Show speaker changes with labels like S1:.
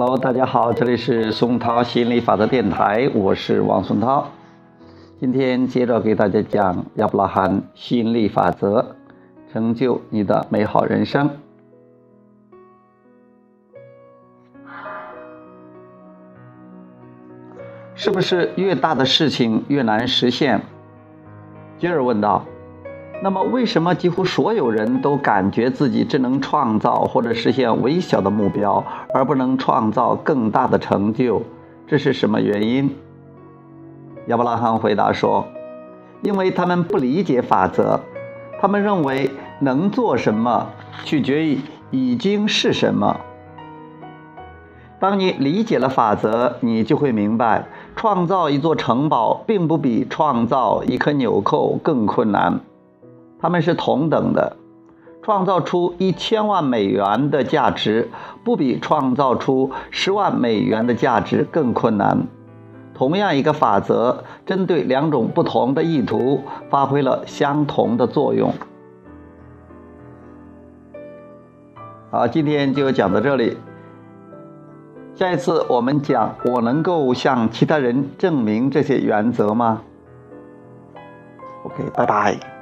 S1: Hello，大家好，这里是松涛吸引力法则电台，我是王松涛。今天接着给大家讲亚伯拉罕吸引力法则，成就你的美好人生。是不是越大的事情越难实现？杰尔问道。那么，为什么几乎所有人都感觉自己只能创造或者实现微小的目标，而不能创造更大的成就？这是什么原因？亚伯拉罕回答说：“因为他们不理解法则，他们认为能做什么取决于已经是什么。当你理解了法则，你就会明白，创造一座城堡并不比创造一颗纽扣更困难。”他们是同等的，创造出一千万美元的价值，不比创造出十万美元的价值更困难。同样一个法则，针对两种不同的意图，发挥了相同的作用。好，今天就讲到这里。下一次我们讲，我能够向其他人证明这些原则吗？OK，拜拜。